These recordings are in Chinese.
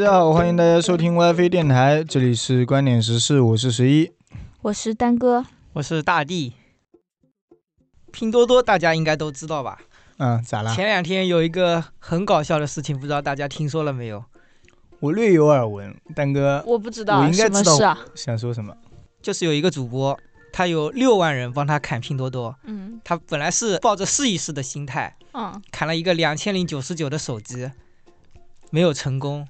大家好，欢迎大家收听 WiFi 电台，这里是观点时事，我是十一。我是丹哥，我是大地。拼多多大家应该都知道吧？嗯，咋了？前两天有一个很搞笑的事情，不知道大家听说了没有？我略有耳闻，丹哥我不知道我应该什么知道事啊？想说什么？就是有一个主播，他有六万人帮他砍拼多多，嗯他本来是抱着试一试的心态，嗯砍了一个两千零九十九的手机，没有成功。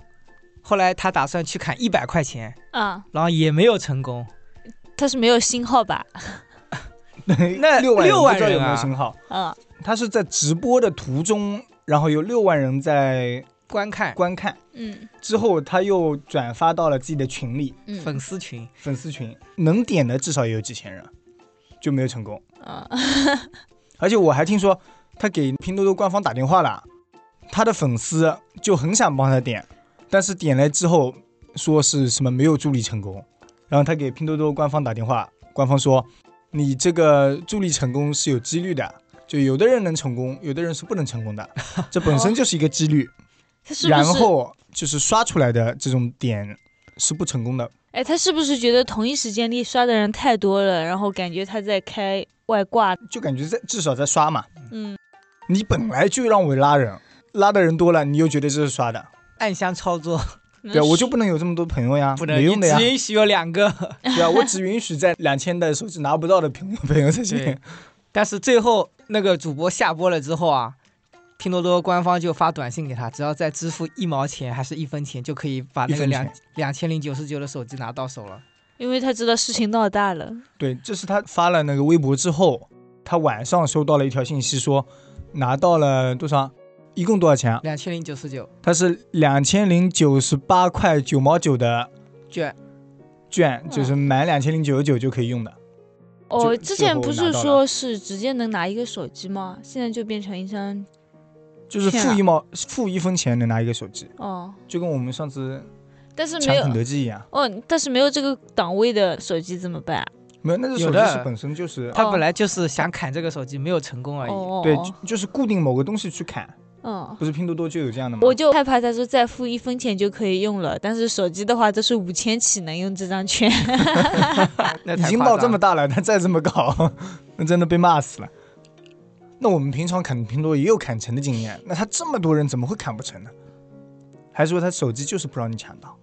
后来他打算去砍一百块钱，啊，然后也没有成功。他是没有信号吧？那六万六万不知道有没有信号？啊他是在直播的途中，然后有六万人在观看。观看，嗯。之后他又转发到了自己的群里，嗯。粉丝群，粉丝群。能点的至少也有几千人，就没有成功。嗯。而且我还听说他给拼多多官方打电话了，他的粉丝就很想帮他点，但是点了之后说是什么没有助力成功，然后他给拼多多官方打电话，官方说你这个助力成功是有几率的，就有的人能成功，有的人是不能成功的，这本身就是一个几率？然后就是刷出来的这种点是不成功的。哎，他是不是觉得同一时间里刷的人太多了，然后感觉他在开外挂？就感觉在至少在刷嘛，嗯，你本来就让我拉人，拉的人多了，你又觉得这是刷的，暗箱操作，对啊，我就不能有这么多朋友呀，不能，没用的呀允许有两个。对啊，我只允许在两千的手机拿不到的朋友朋友才行。但是最后那个主播下播了之后啊，拼多多官方就发短信给他，只要再支付一毛钱还是一分钱，就可以把那个两两千零九十九的手机拿到手了。因为他知道事情闹大了。对，这是他发了那个微博之后，他晚上收到了一条信息说拿到了多少，一共多少钱啊？两千零九十九它是两千零九十八块九毛九的券，券，就是满两千零九十九就可以用的。哦，之前不是说是直接能拿一个手机吗？现在就变成一张就是付一毛，付一分钱能拿一个手机，哦，就跟我们上次但是没有肯德基一样。哦，但是没有这个档位的手机怎么办啊？没有，那个手机是本身就是他本来就是想砍这个手机，没有成功而已。对，哦哦就就是固定某个东西去砍，嗯。不是拼多多就有这样的吗？我就害怕他说再付一分钱就可以用了，但是手机的话都是五千起能用这张券。那已经到太夸张这么大了，他再这么搞，那真的被骂死了。那我们平常砍拼多多也有砍成的经验，那他这么多人怎么会砍不成呢？还是说他手机就是不让你抢到？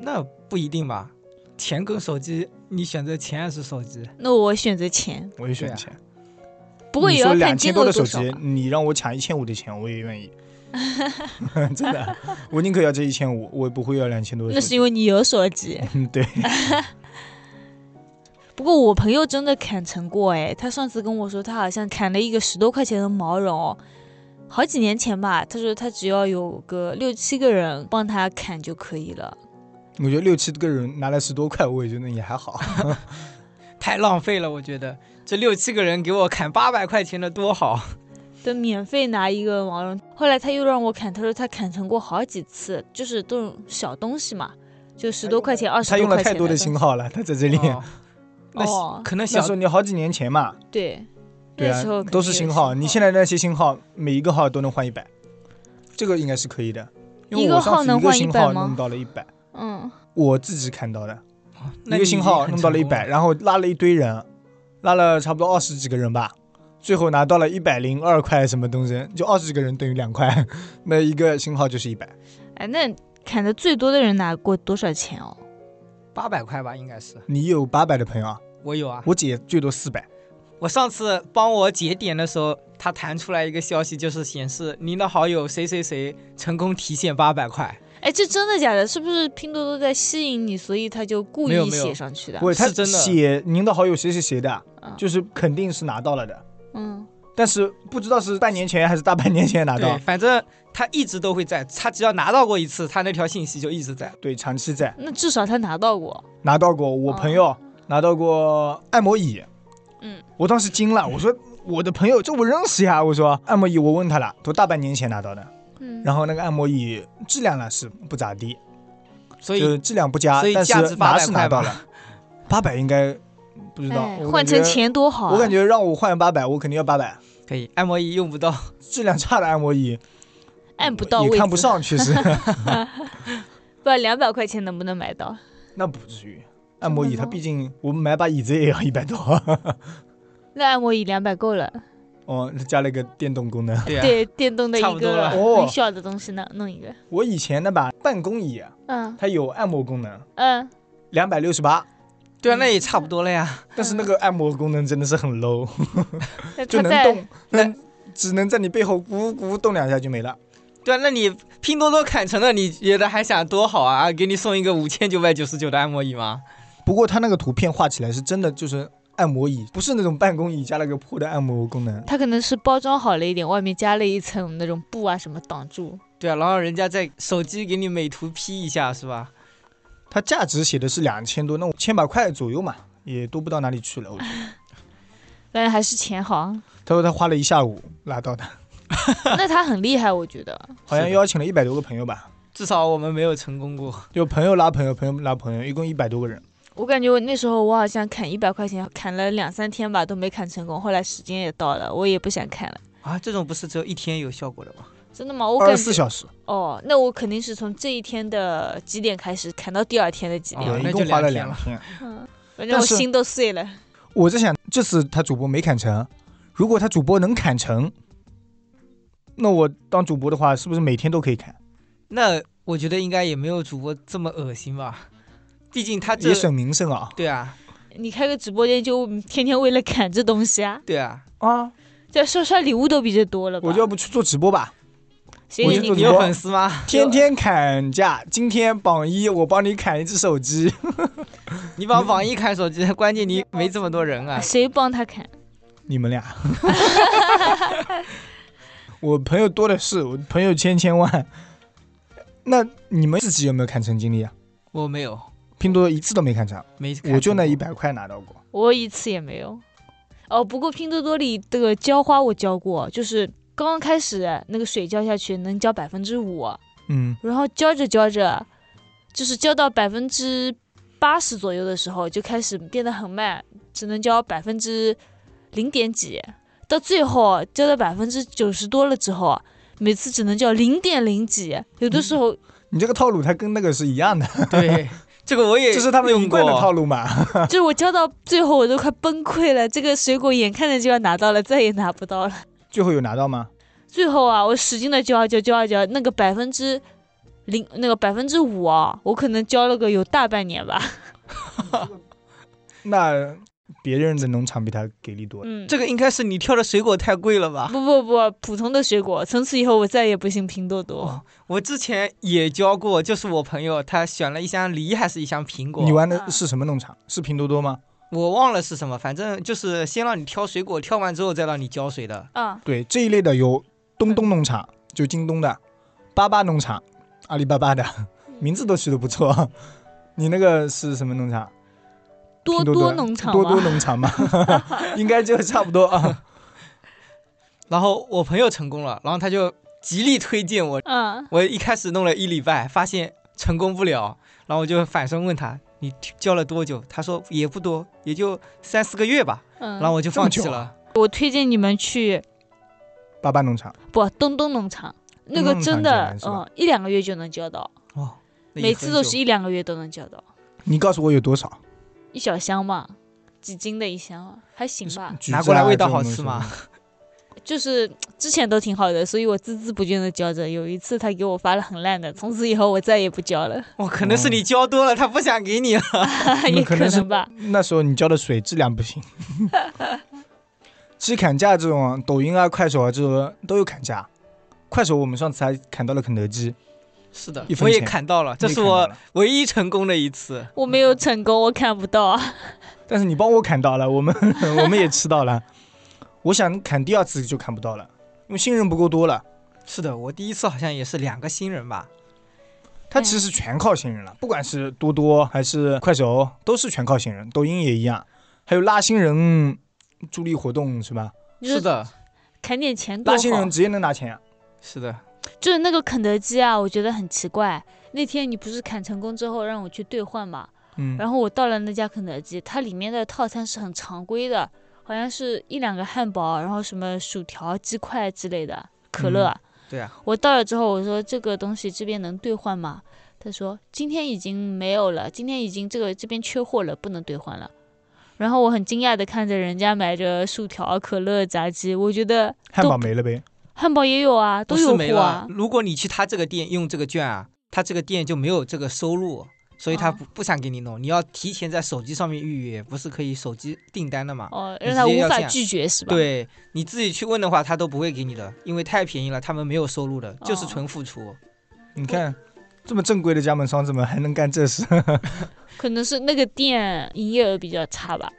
那不一定吧？钱跟手机，你选择钱还是手机？那我选择钱，我也选钱。不过也要你说两看金千多的手额多少吧。，机你让我抢一千五的钱，我也愿意。真的，我宁可要这一千五，我也不会要两千多的那手机。是因为你有手机。嗯，对，不过我朋友真的砍成过哎，他上次跟我说他好像砍了一个十多块钱的毛绒哦，好几年前吧。他说他只要有个六七个人帮他砍就可以了。我觉得六七个人拿来十多块，我也觉得也还好。太浪费了，我觉得这六七个人给我砍八百块钱的多好。都免费拿一个毛绒，后来他又让我砍，他说他砍成过好几次，就是这种小东西嘛，就十多块钱、二十他用了太多的型号了，他在这里。哦那哦可能小那时候你好几年前嘛，对，对啊都是型号。你现在那些型号，每一个号都能换一百，这个应该是可以的。因为一个我上次一个号能换100型号吗弄到了一百，嗯，我自己看到的，一个型号弄到了一百，然后拉了一堆人，拉了差不多二十几个人吧，最后拿到了一百零二块什么东西，就二十几个人等于两块，那一个型号就是一百。哎，那砍的最多的人拿过多少钱哦？八百块吧，应该是。你有八百的朋友啊？我有啊，我姐最多四百。我上次帮我姐点的时候，她弹出来一个消息，就是显示您的好友谁谁谁成功提现八百块。哎，这真的假的？是不是拼多多在吸引你，所以他就故意写上去的？不会，他是真的。写您的好友谁谁谁的，嗯就是肯定是拿到了的，嗯，但是不知道是半年前还是大半年前拿对，到。反正他一直都会在，他只要拿到过一次，他那条信息就一直在。对，长期在。那至少他拿到过。拿到过，我朋友拿到过按摩椅，嗯，我当时惊了，我说我的朋友这我认识呀，我说按摩椅我问他了，都大半年前拿到的，嗯，然后那个按摩椅质量呢是不咋地，所以就质量不佳所以，但是价值拿800块吧是拿到了，八百应该不知道哎，换成钱多好啊！我感觉让我换八百，我肯定要八百，可以，按摩椅用不到。质量差的按摩椅按不到位，也看不上，确实，不知道两百块钱能不能买到？那不至于。按摩椅它毕竟我们买把椅子也要一百多，那按摩椅两百够了，哦，加了一个电动功能。对啊，对，电动的一个差不多了哦很小的东西呢，弄一个，我以前那把办公椅啊，嗯它有按摩功能，嗯，两百六十八，对啊，那也差不多了呀。但是那个按摩功能真的是很 low，就能动，能只能在你背后咕咕动两下就没了。对啊，那你拼多多砍成了，你觉得还想多好啊？给你送一个五千九百九十九的按摩椅吗？不过它那个图片画起来是真的就是按摩椅，不是那种办公椅加了个破的按摩功能。它可能是包装好了一点，外面加了一层那种布啊什么挡住。对啊，然后人家在手机给你美图 P 一下是吧？它价值写的是两千多，那我千把块左右嘛，也多不到哪里去了。我觉得 但是还是钱好，他说他花了一下午拿到的，那他很厉害，我觉得。好像邀请了一百多个朋友吧，至少我们没有成功过。就朋友拉朋友，朋友拉朋友，一共一百多个人。我感觉我那时候我好像砍一百块钱，砍了两三天吧，都没砍成功。后来时间也到了，我也不想砍了。啊，这种不是只有一天有效果的吗？真的吗？我二十四小时，哦，那我肯定是从这一天的几点开始砍到第二天的几点，哦那就对一共花了两天两天。嗯，反正我心都碎了。我在想，这次他主播没砍成，如果他主播能砍成，那我当主播的话，是不是每天都可以砍？那我觉得应该也没有主播这么恶心吧？毕竟他这也省名声啊对啊你开个直播间就天天为了砍这东西啊，对啊，啊！这刷刷礼物都比这多了吧？我就要不去做直播吧，你你有粉丝吗？天天砍价。今天榜一，我帮你砍一只手机。你把榜一砍手机，关键你没这么多人啊。谁帮他砍？你们俩，我朋友多的是，我朋友千千万。那你们自己有没有砍成经历啊？我没有，拼多多一次都没看成，没砍我就那一百块拿到过。我一次也没有。哦，不过拼多多里这个浇花我浇过，就是刚刚开始那个水浇下去能浇百分之五，嗯，然后浇着浇着，就是浇到百分之八十左右的时候，就开始变得很慢，只能浇百分之零点几，到最后浇到百分之九十多了之后啊，每次只能浇零点零几，有的时候你这个套路它跟那个是一样的，对，这个我也这是他们一用过贯的套路嘛。就是我交到最后我都快崩溃了，这个水果眼看着就要拿到了，再也拿不到了。最后有拿到吗？最后啊，我使劲的交啊交交啊交，那个百分之零那个百分之五啊，我可能交了个有大半年吧。那别人的农场比他给力多了。嗯，这个应该是你挑的水果太贵了吧？不不不，普通的水果。从此以后，我再也不信拼多多。哦我之前也教过，就是我朋友他选了一箱梨还是一箱苹果，你玩的是什么农场？是拼多多吗？我忘了是什么，反正就是先让你挑水果，挑完之后再让你浇水的。啊，对，这一类的有东东农场，就京东的；巴巴农场，阿里巴巴的，名字都取得不错。你那个是什么农场？多多多农场多多农场嘛，应该就差不多啊。然后我朋友成功了，然后他就极力推荐我。嗯，我一开始弄了一礼拜，发现成功不了，然后我就反身问他：“你教了多久？”他说也不多，也就三四个月吧。嗯，然后我就放弃了。我推荐你们去巴巴农场，不东东农场，那个真的嗯一两个月就能教到，哦，每次都是一两个月都能教到，你告诉我有多少？一小箱嘛，几斤的一箱啊，还行吧。拿过来味道好吃吗？就是之前都挺好的，所以我孜孜不倦的浇着。有一次他给我发了很烂的，从此以后我再也不浇了，哦，可能是你教多了，他不想给你了。也可能是能吧。那时候你浇的水质量不行。其实砍价这种，抖音啊、快手啊这种都有砍价。快手我们上次还砍到了肯德基，是的我也砍到了，这是我唯一成功的一次。我没有成功，我砍不到啊。但是你帮我砍到了，我们 我们也吃到了。我想砍第二次就砍不到了，因为新人不够多了。是的，我第一次好像也是两个新人吧。他其实全靠新人了，不管是多多还是快手，都是全靠新人。抖音也一样，还有拉新人助力活动是吧？是的，砍点钱多拉新人。直接能拿钱啊。是的，就是那个肯德基啊，我觉得很奇怪。那天你不是砍成功之后让我去兑换嘛？嗯，然后我到了那家肯德基，它里面的套餐是很常规的，好像是一两个汉堡，然后什么薯条、鸡块之类的，可乐。嗯对啊，我到了之后，我说这个东西这边能兑换吗？他说今天已经没有了，今天已经这个这边缺货了，不能兑换了。然后我很惊讶的看着人家买着薯条、可乐、炸鸡，我觉得汉堡没了呗。汉堡也有啊，都不是没了有货啊。。如果你去他这个店用这个券啊，他这个店就没有这个收入，所以他哦不不想给你弄。你要提前在手机上面预约，不是可以手机订单的嘛？哦，让他无法拒绝是吧？，对，你自己去问的话，他都不会给你的，因为太便宜了，他们没有收入的，就是哦纯付出。你看，这么正规的加盟商怎么还能干这事？可能是那个店营业额比较差吧，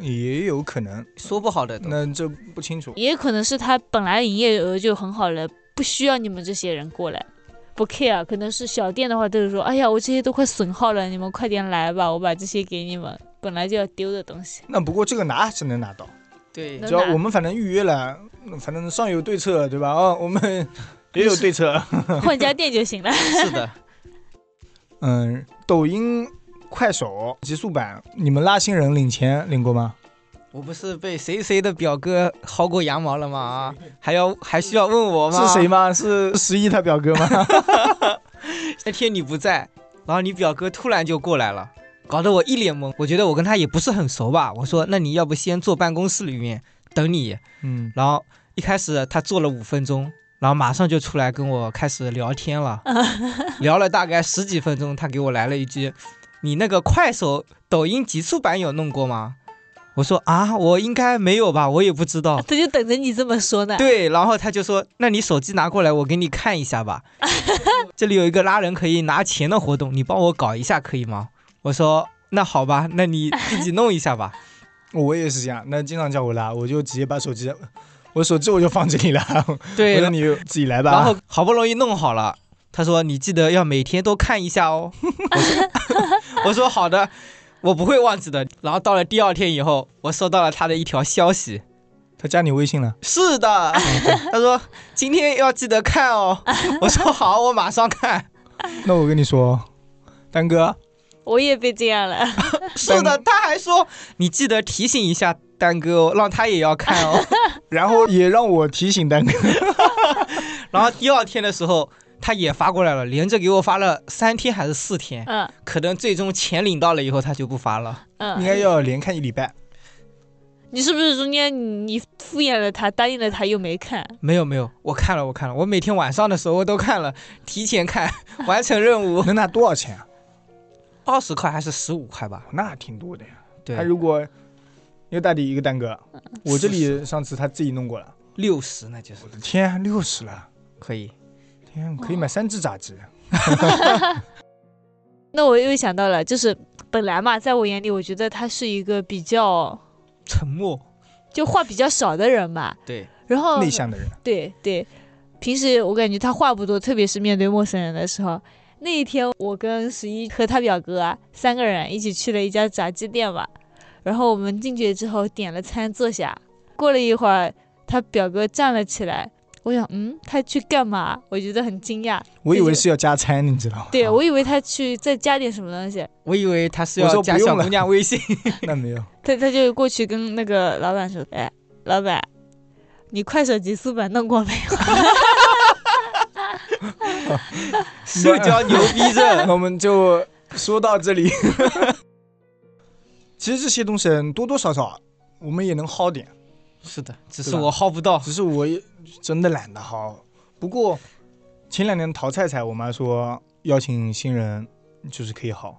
也有可能，说不好的，那这不清楚。也可能是他本来营业额就很好了，不需要你们这些人过来。不 care，可能是小店的话都是说，哎呀，我这些都快损耗了，你们快点来吧，我把这些给你们，本来就要丢的东西。那不过这个拿还是能拿到，对只要我们反正预约了，反正上有对策，对吧？哦，我们也有对策。换家店就行了。是的，嗯，抖音、快手极速版，你们拉新人领钱领过吗？我不是被谁谁的表哥薅过羊毛了吗？啊，还要还需要问我吗？是谁？吗？是 十一他表哥吗？那天你不在，然后你表哥突然就过来了，搞得我一脸懵。我觉得我跟他也不是很熟吧，我说那你要不先坐办公室里面等你。嗯，然后一开始他坐了五分钟，然后马上就出来跟我开始聊天了，聊了大概十几分钟，他给我来了一句：“你那个快手、抖音极速版有弄过吗？”我说啊，我应该没有吧，我也不知道。他就等着你这么说呢。对，然后他就说：“那你手机拿过来，我给你看一下吧。这里有一个拉人可以拿钱的活动，你帮我搞一下可以吗？”我说：“那好吧，那你自己弄一下吧。我也是这样。那经常叫我拉，我就直接把手机，我手机我就放这里了。”对我，说你自己来吧。然后好不容易弄好了，他说：“你记得要每天都看一下哦。我说”我说：“好的，我不会忘记的。”然后到了第二天以后，我收到了他的一条消息，他加你微信了，是的，他说：“今天要记得看哦。”我说：“好，我马上看。那我跟你说，丹哥，我也被这样了。”是的，他还说：“你记得提醒一下丹哥哦，让他也要看哦。然后也让我提醒丹哥，”然后第二天的时候。他也发过来了，连着给我发了三天还是四天，嗯可能最终钱领到了以后，他就不发了。嗯，应该要连看一礼拜。你是不是中间你你敷衍了他，答应了他又没看？没有没有，我看了我看了，我每天晚上的时候我都看了，提前看，完成任务，能拿多少钱啊？二十块还是十五块吧？那挺多的呀。对他，如果一个大弟一个丹哥，我这里上次他自己弄过了，六十那就是我的天，六十了，可以。天，可以买三只炸鸡。那我又想到了，就是本来嘛，在我眼里，我觉得他是一个比较沉默，就话比较少的人嘛。对，然后内向的人，对对，平时我感觉他话不多，特别是面对陌生人的时候。那一天，我跟十一和他表哥啊三个人一起去了一家炸鸡店嘛。然后我们进去之后点了餐坐下，过了一会儿，他表哥站了起来。我想，嗯，他去干嘛？我觉得很惊讶。我以为是要加餐，你知道吗？对，我以为他去再加点什么东西。我以为他是要加小姑娘微信，那没有。他他就过去跟那个老板说：“哎，老板，你快手极速版弄过没有 社交牛逼症。那我们就说到这里。其实这些东西多多少少我们也能薅点，是的，只是我薅不到。只是我也真的懒得薅。不过前两年淘菜菜，我妈说邀请新人就是可以薅，？”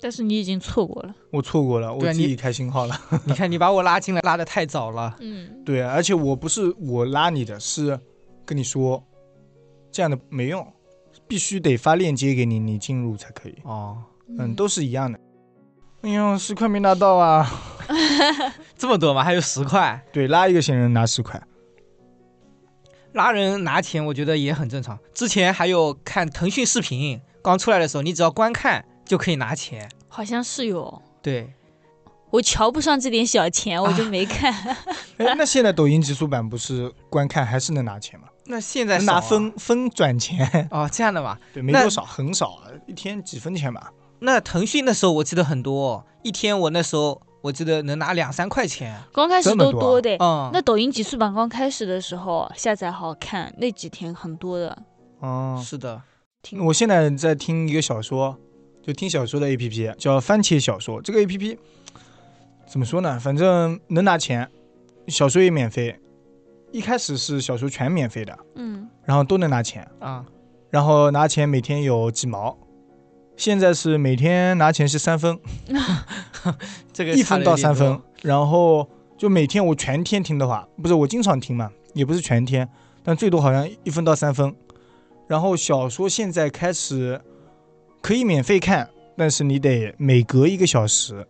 但是你已经错过了。我错过了，我自己开新号了。你看，你把我拉进来，拉的太早了。嗯，对，而且我不是我拉你的，是跟你说这样的没用，必须得发链接给你，你进入才可以。哦，嗯，都是一样的。哎呦，十块没拿到啊！这么多吗？还有十块。对，拉一个新人拿十块。拉人拿钱，我觉得也很正常。之前还有看腾讯视频刚出来的时候，你只要观看就可以拿钱。好像是有。对，我瞧不上这点小钱，我就没看。哎，那现在抖音极速版不是观看还是能拿钱吗？那现在能拿分分转钱，哦，这样的嘛。对，没多少，很少啊，一天几分钱吧。那腾讯那时候我记得很多，一天我那时候我记得能拿两三块钱。刚开始都多的。嗯，那抖音极速版刚开始的时候下载好看，那几天很多的。哦，是的，挺我现在在听一个小说，就听小说的 A P P，叫番茄小说。这个 A P P 怎么说呢？反正能拿钱，小说也免费。一开始是小说全免费的，嗯，然后都能拿钱，啊，然后拿钱每天有几毛。现在是每天拿钱是三分，这个一分到三分，然后就每天我全天听的话，不是我经常听嘛，也不是全天，但最多好像一分到三分。然后小说现在开始可以免费看，但是你得每隔一个小时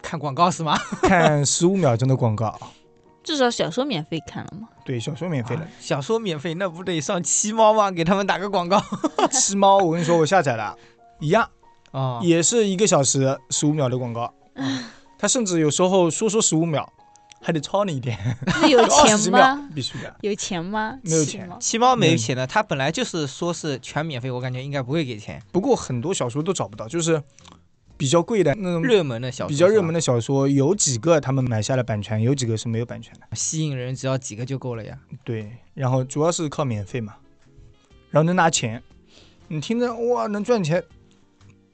看广告是吗？看十五秒钟的广告。至少小说免费看了嘛。对，小说免费的啊。小说免费，那不得上七猫吗？给他们打个广告 七猫，我跟你说，我下载了，一样，啊也是一个小时十五秒的广告。他甚至有时候说说十五秒，还得超你一点，那有钱吗？必须的。有钱吗？没有钱七猫没钱的，他本来就是说是全免费，我感觉应该不会给钱。不过很多小说都找不到，就是比较贵的那种热门的小说，比较热门，的小说，有几个他们买下了版权，有几个是没有版权的。吸引人只要几个就够了呀。对，然后主要是靠免费嘛，然后能拿钱，你听着哇能赚钱，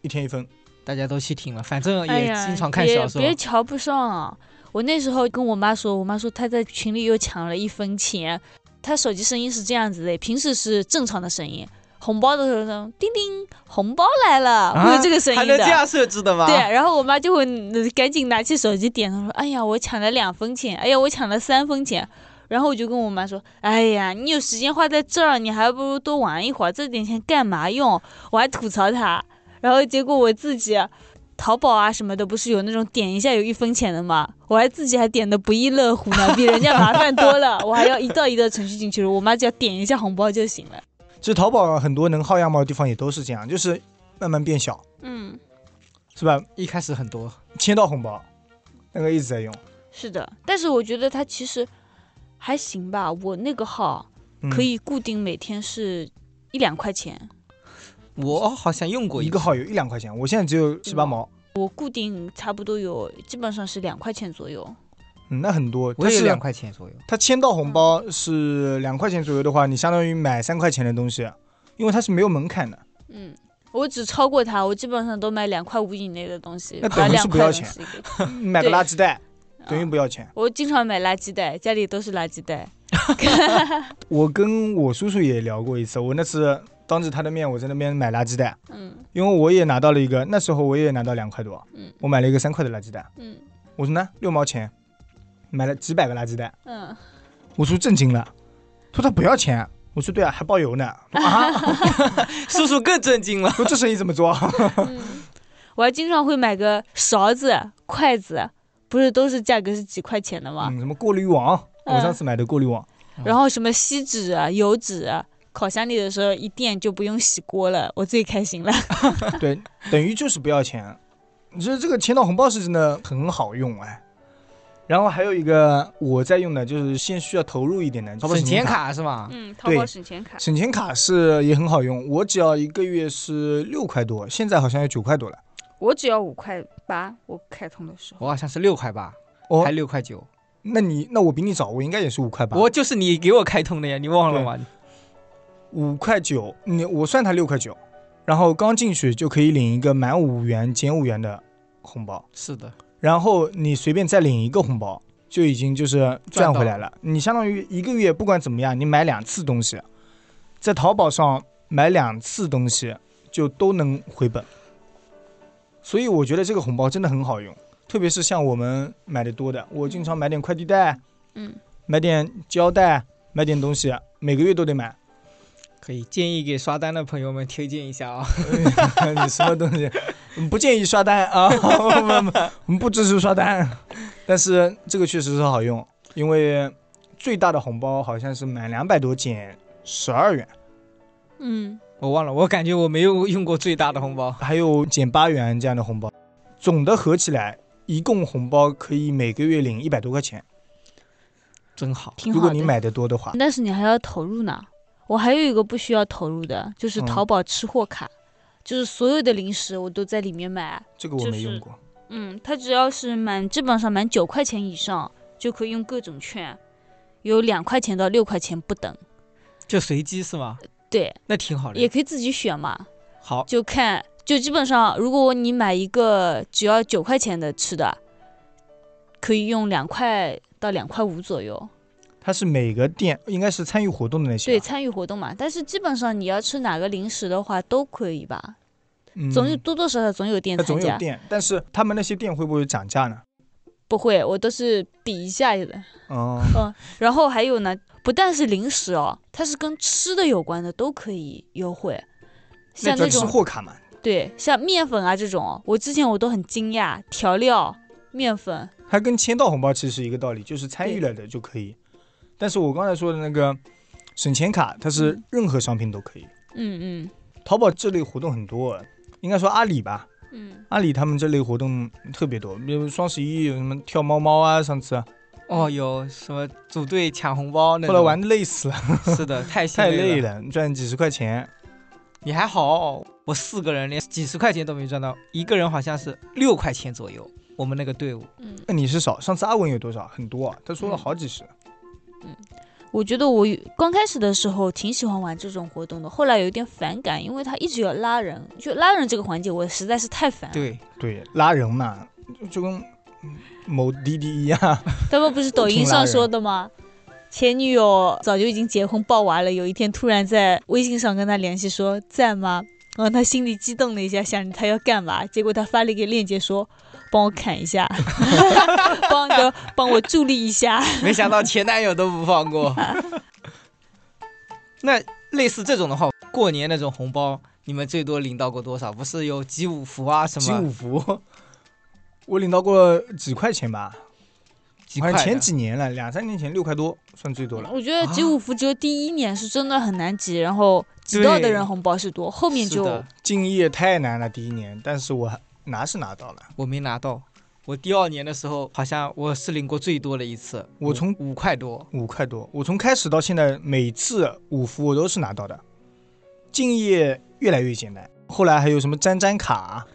一天一分。大家都去听了，反正也经常看小说。别瞧不上啊！我那时候跟我妈说，我妈说她在群里又抢了一分钱。她手机声音是这样子的，平时是正常的声音，红包的时候呢，叮叮，红包来了，会有这个声音的。能这样设置的吗？对，然后我妈就会呃赶紧拿起手机点，她说：“哎呀，我抢了两分钱，哎呀，我抢了三分钱。”然后我就跟我妈说：“哎呀，你有时间花在这儿，你还不如多玩一会儿，这点钱干嘛用？”我还吐槽她，然后结果我自己淘宝啊什么的，不是有那种点一下有一分钱的吗？我还自己还点的不亦乐乎呢，比人家麻烦多了。我还要一道一道程序进去了，我妈只要点一下红包就行了。其实淘宝很多能薅羊毛的地方也都是这样，就是慢慢变小，嗯，是吧？一开始很多，签到红包，那个一直在用，是的，但是我觉得它其实还行吧。我那个号。嗯可以固定每天是一两块钱，我好像用过次一个号有一两块钱，我现在只有七八毛，我固定差不多有，基本上是两块钱左右。嗯，那很多。但是我也两块钱左右。它签到红包是两块钱左右的话，你相当于买三块钱的东西，因为它是没有门槛的。嗯，我只超过它，我基本上都买两块五以内的东西，那等于是不要钱。买个垃圾袋等于啊不要钱。我经常买垃圾袋，家里都是垃圾袋。我跟我叔叔也聊过一次，我那次当着他的面，我在那边买垃圾袋，嗯。因为我也拿到了一个，那时候我也拿到两块多，嗯。我买了一个三块的垃圾袋，嗯。我说呢六毛钱，买了几百个垃圾袋，嗯，我说震惊了，说他不要钱，我说对啊，还包邮呢，啊，叔叔更震惊了。说这生意怎么做？嗯。我还经常会买个勺子、筷子，不是都是价格是几块钱的吗？嗯，什么过滤网，我嗯上次买的过滤网，然后什么锡纸啊、油纸啊，烤箱里的时候一垫就不用洗锅了，我最开心了。对，等于就是不要钱。你说这个签到红包是真的很好用哎。然后还有一个我在用的，就是先需要投入一点的，淘宝省钱卡。卡是吗？嗯，淘宝省钱卡。省钱卡是也很好用，我只要一个月是六块多，现在好像要九块多了。我只要五块八，我开通的时候。我好像是六块八，哦还，六块九。那你那我比你早，我应该也是五块八。我就是你给我开通的呀，你忘了吗？五块九，你我算他六块九，然后刚进去就可以领一个满五元减五元的红包，是的，然后你随便再领一个红包，就已经就是赚回来了。你相当于一个月不管怎么样，你买两次东西，在淘宝上买两次东西就都能回本。所以我觉得这个红包真的很好用，特别是像我们买的多的，我经常买点快递袋，嗯，买点胶带，买点东西，每个月都得买。可以建议给刷单的朋友们推荐一下啊。你什么东西？我们不建议刷单啊，我们我们不支持刷单。但是这个确实是好用，因为最大的红包好像是满两百多减十二元，嗯，我忘了，我感觉我没有用过最大的红包。还有减八元这样的红包，总的合起来，一共红包可以每个月领一百多块钱。真好，好。如果你买的多的话，但是你还要投入呢。我还有一个不需要投入的，就是嗯淘宝吃货卡，就是所有的零食我都在里面买。这个我没用过。嗯，它只要是满基本上满九块钱以上就可以用各种券，有两块钱到六块钱不等。就随机是吗？对，那挺好的。也可以自己选嘛，好，就看就基本上，如果你买一个只要九块钱的吃的，可以用两块到两块五左右。它是每个店应该是参与活动的那些啊，对，参与活动嘛。但是基本上你要吃哪个零食的话都可以吧，嗯总有多多少少总有店参加。总有店，但是他们那些店会不会涨价呢？不会，我都是比一下的。哦，嗯然后还有呢，不但是零食哦，它是跟吃的有关的都可以优惠，像那吃那种货卡嘛，对，像面粉啊这种，我之前我都很惊讶，调料、面粉，它跟签到红包其实是一个道理，就是参与了的就可以。但是我刚才说的那个省钱卡，它是嗯任何商品都可以。嗯嗯淘宝这类活动很多，应该说阿里吧，嗯，阿里他们这类活动特别多，比如双十一有什么跳猫猫啊，上次哦，有什么组队抢红包？后来玩的累死了，是的，太心太累了。赚几十块钱。你还好，我四个人连几十块钱都没赚到，一个人好像是六块钱左右。我们那个队伍，嗯那你是少，上次阿文有多少？很多啊，他说了嗯好几十。我觉得我有刚开始的时候挺喜欢玩这种活动的，后来有一点反感，因为他一直要拉人，就拉人这个环节我实在是太烦了。，对，对，拉人嘛，就就跟嗯某滴滴一样。他们不是抖音上说的吗？前女友早就已经结婚抱娃了，有一天突然在微信上跟他联系说在吗？然后他心里激动了一下，想着他要干嘛？结果他发了一个链接说帮我砍一下，帮个帮我助力一下。没想到前男友都不放过。那类似这种的话，过年那种红包，你们最多领到过多少？不是有集五福啊什么集么五福，我领到过几块钱吧，几块前？几年了，两三年前六块多算最多了。我觉得集五福只有第一年是真的很难集，然后集到的人红包是多，后面就，敬业太难了，第一年，但是我还拿是拿到了。我没拿到。我第二年的时候，好像我是领过最多的一次，我从五五块多。五块多，我从开始到现在，每次五福我都是拿到的。敬业越来越简单，后来还有什么粘粘卡，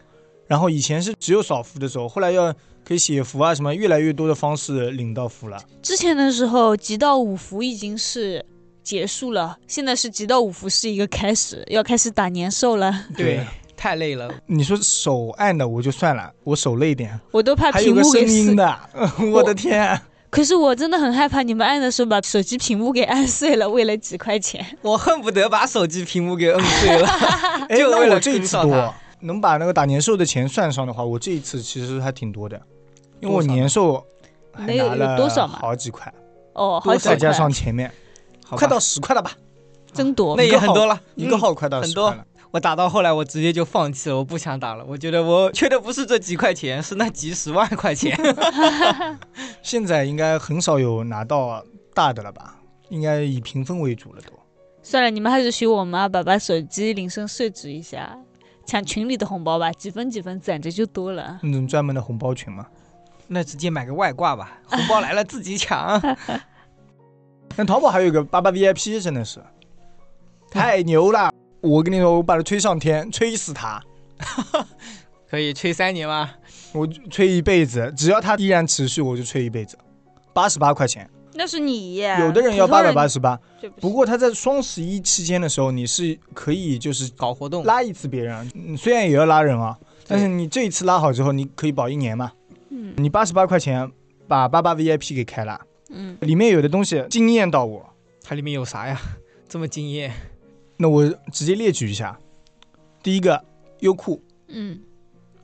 然后以前是只有扫福的时候，后来要可以写福啊什么，越来越多的方式领到福了。之前的时候集到五福已经是结束了，现在是集到五福是一个开始，要开始打年兽了。对，太累了。你说手按的我就算了，我手累点，我都怕还有个屏幕给撕。声音的，我的天！可是我真的很害怕你们按的时候把手机屏幕给按碎了，为了几块钱。我恨不得把手机屏幕给摁碎了。哎，就为了这一次多能把那个打年兽的钱算上的话，我这一次其实还挺多的，因为我年兽还没有拿了有多少嘛好几块，哦，好几再加，上前面快到十块了吧？真多那。也很多了，嗯一个号快到很多十块了。我打到后来，我直接就放弃了，我不想打了。我觉得我缺的不是这几块钱，是那几十万块钱。现在应该很少有拿到大的了吧？应该以评分为主了都。算了，你们还是学我妈吧，把手机铃声设置一下，抢群里的红包吧，几分几分攒着就多了。那种专门的红包群嘛。那直接买个外挂吧，红包来了自己抢。那淘宝还有一个八八 VIP，真的是 太牛了！我跟你说，我把它吹上天，吹死它，可以吹三年吗？我吹一辈子，只要它依然持续，我就吹一辈子。八十八块钱，那是你，有的人要八百八十八，不过他在双十一期间的时候，你是可以就是搞活动，拉一次别人，嗯虽然也要拉人啊，但是你这一次拉好之后，你可以保一年嘛。嗯你八十八块钱把八八 VIP 给开了，嗯，里面有的东西惊艳到我，它里面有啥呀？这么惊艳？那我直接列举一下。第一个，优酷，嗯，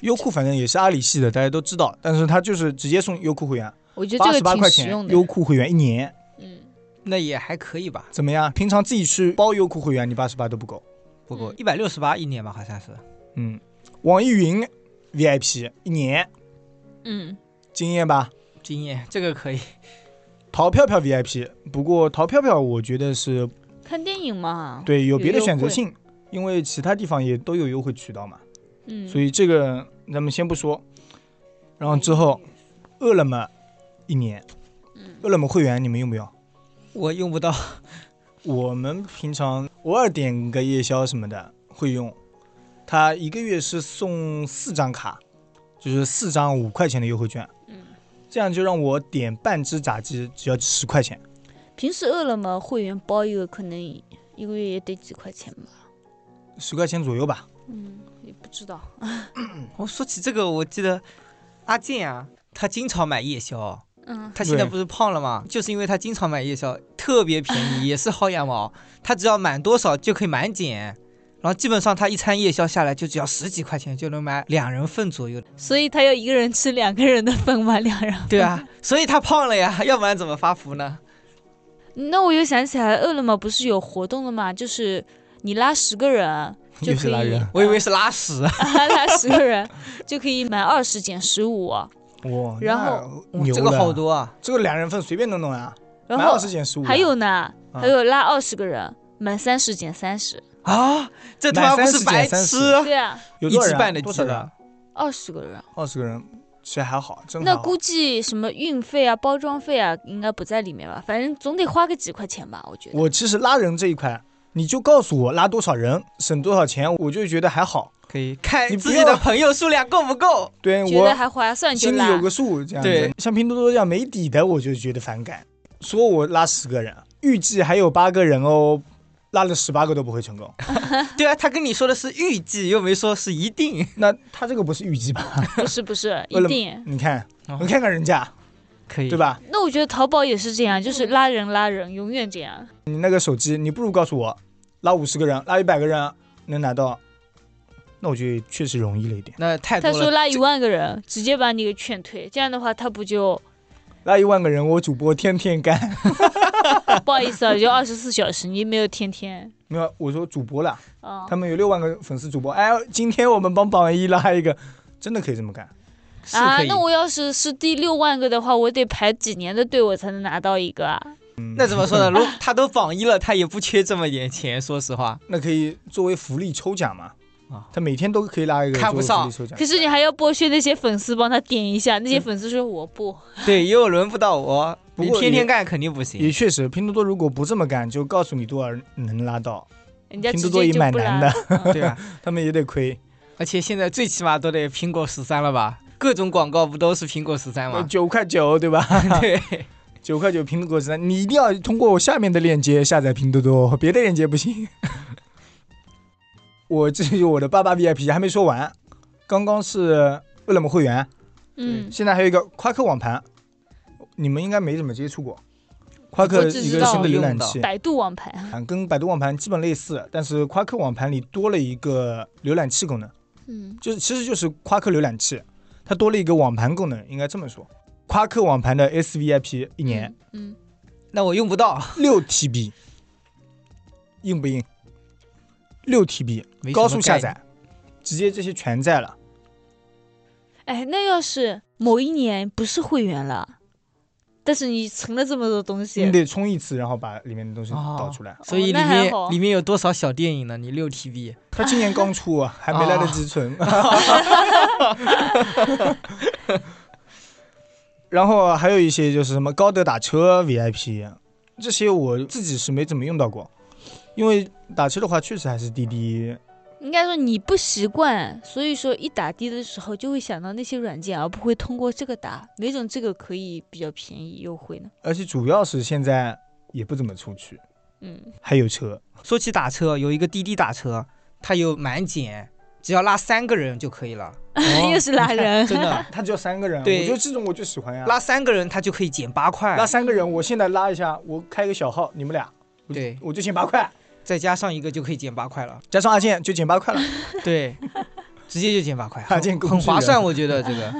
优酷反正也是阿里系的，大家都知道，但是它就是直接送优酷会员，我觉得八这个挺十八块钱实用的。优酷会员一年，嗯，那也还可以吧，怎么样？平常自己去包优酷会员，你八十八都不够。嗯不够一百六十八一年吧，好像是。嗯，网易云 VIP 一年，嗯，惊艳吧？惊艳，这个可以。淘票票 VIP，不过淘票票我觉得是看电影嘛。对有别的选择性，因为其他地方也都有优惠渠道嘛，嗯，所以这个咱们先不说。然后之后，饿了么一年，嗯饿了么会员你们用不用？我用不到，我们平常偶尔点个夜宵什么的会用，它一个月是送四张卡，就是四张五块钱的优惠券，嗯，这样就让我点半只炸鸡只要十块钱。平时饿了么会员包一个，可能一个月也得几块钱吧。十块钱左右吧。嗯，也不知道。我说起这个，我记得阿健啊，他经常买夜宵。嗯，他现在不是胖了吗？就是因为他经常买夜宵，特别便宜，也是薅羊毛。他只要满多少就可以满减，然后基本上他一餐夜宵下来就只要十几块钱就能买两人份左右。所以他要一个人吃两个人的份吗？两人。对啊，所以他胖了呀，要不然怎么发福呢？那我又想起来，饿了么不是有活动的吗？就是你拉十个人 就可以，又是拉人我以为是拉屎。拉十个人就可以满二十减十五，哇，然后这个好，多啊！这个两人份随便弄弄啊，然后满二十减十五。还有呢，啊还有拉二十个人满三十减三十，啊，这他妈不是白满30痴减，对啊，有多少人啊一知半的多少人？二十个人。二十个人，其实还好，真还好那估计什么运费啊、包装费啊，应该不在里面吧？反正总得花个几块钱吧，我觉得。我其实拉人这一块，你就告诉我拉多少人，省多少钱，我就觉得还好。可以看你自己的朋友数量够不够。对我觉得还划算就心里有。个数，这样子。对像拼多多这样没底的，我就觉得反感。说我拉十个人，预计还有八个人哦，拉了十八个都不会成功。对啊，他跟你说的是预计，又没说是一定。那他这个不是预计吧？不是不是，一定。你看，哦你看看人家，可以对？吧？那我觉得淘宝也是这样，就是拉人拉人，永远这样。你那个手机，你不如告诉我，拉五十个人，拉一百个人能拿到，那我觉得确实容易了一点。那太多了。他说拉一万个人，直接把你给劝退，这样的话他不就 拉一万个人，我主播天天干。不好意思啊，就二十四小时，你没有天天没有，我说主播了，啊他。们有六万个粉丝主播。哎，今天我们帮榜一拉一个，真的可以这么干。啊那我要是是第六万个的话，我得排几年的队我才能拿到一个啊？嗯，那怎么说呢？如 他都榜一了，他也不缺这么点钱。说实话，那可以作为福利抽奖嘛？啊他每天都可以拉一个看不上。可是你还要剥削那些粉丝帮他点一下，那些粉丝说我不，对，又轮不到我，你不过也天天干肯定不行也。确实，拼多多如果不这么干，就告诉你多少人能拉到，人家拼多多也蛮难的。嗯 对啊，他们也得亏。而且现在最起码都得苹果十三了吧？各种广告不都是苹果十三吗？九块九，对吧？对，九块九苹果 十三，你一定要通过我下面的链接下载拼多多，别的链接不行。我这有我的八八 VIP 还没说完，刚刚是饿了么会员，嗯，现在还有一个夸克网盘，你们应该没怎么接触过。夸克一个新的浏览器，百度网盘，啊跟百度网盘基本类似，但是夸克网盘里多了一个浏览器功能，嗯，就是其实就是夸克浏览器，它多了一个网盘功能，应该这么说。夸克网盘的 SVIP 一年嗯，那我用不到，六 TB，硬不硬？六什么高速下载，直接这些全在了。哎，那要是某一年不是会员了，但是你存了这么多东西你，得充一次，然后把里面的东西哦导出来。所以里面、好里面有多少小电影呢？你六 TB，他今年刚出啊，还没来得及存。然后还有一些就是什么高德打车 VIP，这些我自己是没怎么用到过，因为打车的话确实还是滴滴。应该说你不习惯，所以说一打的的时候就会想到那些软件，而不会通过这个打，哪种这个可以比较便宜优惠呢。而且主要是现在也不怎么出去，嗯，还有车。说起打车，有一个滴滴打车，它有满减，只要拉三个人就可以了。又是拉人，真的，他只要三个人，对我觉得这种我就喜欢呀。拉三个人他就可以减八块拉，三个人，我现在拉一下，我开个小号，你们俩，对我就减八块，再加上一个就可以减八块了。加上阿健就减八块了。对，直接就减八块，阿健很划算，我觉得这个。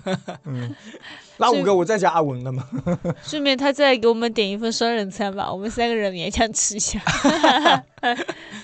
嗯，拉五个我再加阿文了嘛。顺便他再给我们点一份双人餐吧，我们三个人勉强吃一下。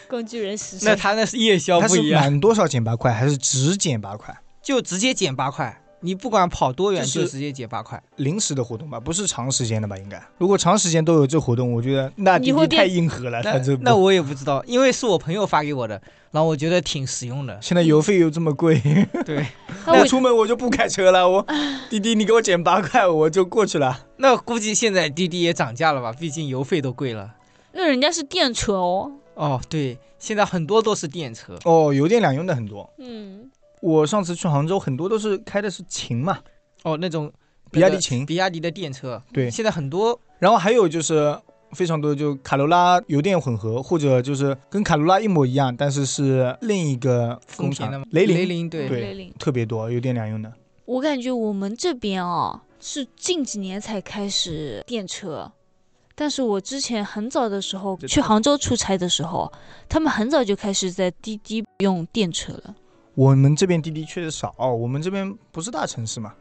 工具人实那。他那是夜宵他是不一样，满多少减八块，还是只减八块？就直接减八块，你不管跑多远就直接减八块。临时的活动吧，不是长时间的吧？应该，如果长时间都有这活动，我觉得那滴滴太硬核了。那他这那我也不知道，因为是我朋友发给我的，然后我觉得挺实用的。现在油费又这么贵，对，那出门我就不开车了。我 滴滴你给我减八块，我就过去了。那估计现在滴滴也涨价了吧？毕竟油费都贵了。那人家是电车哦。哦，对，现在很多都是电车。哦，油电两用的很多。嗯，我上次去杭州，很多都是开的是秦嘛，哦，那种比亚迪秦，比亚迪的电车，对。现在很多然后还有就是非常多就卡罗拉油电混合，或者就是跟卡罗拉一模一样，但是是另一个工厂丰田的嘛，雷凌？雷凌对。对雷凌。特别多，油电两用的。我感觉我们这边哦是近几年才开始电车，但是我之前很早的时候去杭州出差的时候，他们很早就开始在滴滴用电车了。我们这边滴滴确实少，我们这边不是大城市嘛，